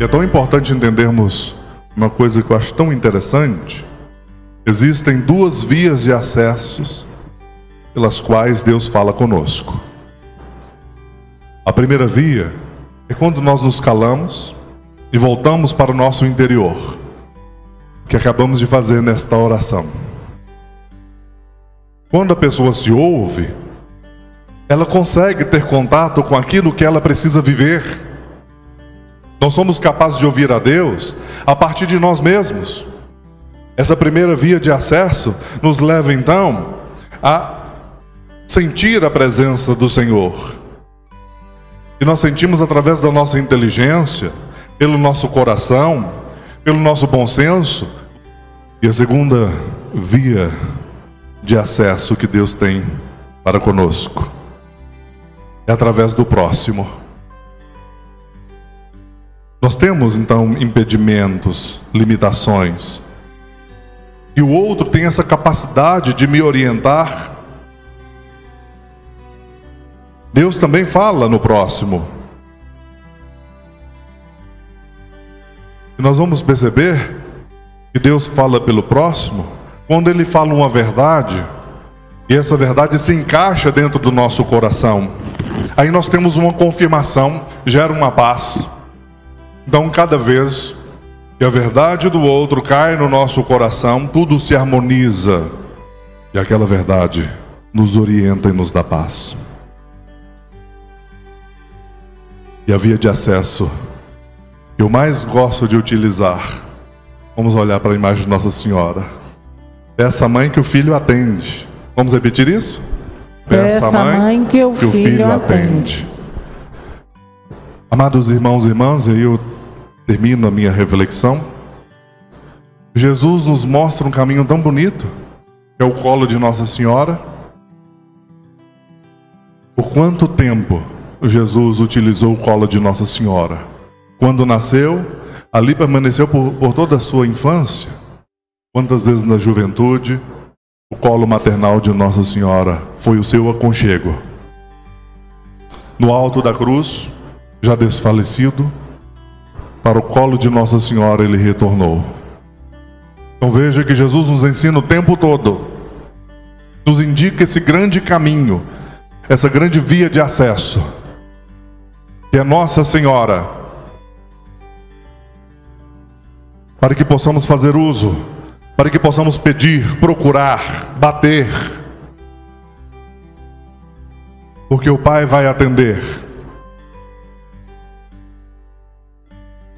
E é tão importante entendermos uma coisa que eu acho tão interessante. Existem duas vias de acessos pelas quais Deus fala conosco. A primeira via é quando nós nos calamos e voltamos para o nosso interior, que acabamos de fazer nesta oração. Quando a pessoa se ouve, ela consegue ter contato com aquilo que ela precisa viver. Nós somos capazes de ouvir a Deus a partir de nós mesmos. Essa primeira via de acesso nos leva então a sentir a presença do Senhor. E nós sentimos através da nossa inteligência, pelo nosso coração, pelo nosso bom senso. E a segunda via de acesso que Deus tem para conosco. É através do próximo. Nós temos então impedimentos, limitações. E o outro tem essa capacidade de me orientar. Deus também fala no próximo. E nós vamos perceber que Deus fala pelo próximo quando ele fala uma verdade, e essa verdade se encaixa dentro do nosso coração, aí nós temos uma confirmação, gera uma paz. Então, cada vez que a verdade do outro cai no nosso coração, tudo se harmoniza e aquela verdade nos orienta e nos dá paz. E a via de acesso que eu mais gosto de utilizar, vamos olhar para a imagem de Nossa Senhora. Peça mãe que o filho atende. Vamos repetir isso? Peça, mãe, mãe que, o, que filho o filho atende. atende. Amados irmãos e irmãs, eu termino a minha reflexão. Jesus nos mostra um caminho tão bonito, que é o colo de Nossa Senhora. Por quanto tempo Jesus utilizou o colo de Nossa Senhora? Quando nasceu, ali permaneceu por, por toda a sua infância. Quantas vezes na juventude o colo maternal de Nossa Senhora foi o seu aconchego? No alto da cruz, já desfalecido, para o colo de Nossa Senhora ele retornou. Então veja que Jesus nos ensina o tempo todo, nos indica esse grande caminho, essa grande via de acesso, que é Nossa Senhora, para que possamos fazer uso para que possamos pedir, procurar, bater, porque o Pai vai atender.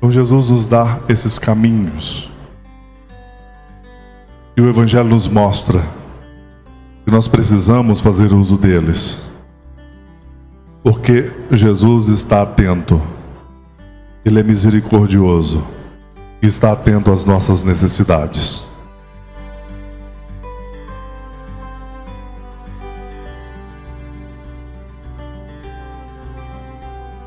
Então Jesus nos dá esses caminhos. E o Evangelho nos mostra que nós precisamos fazer uso deles. Porque Jesus está atento, Ele é misericordioso e está atento às nossas necessidades.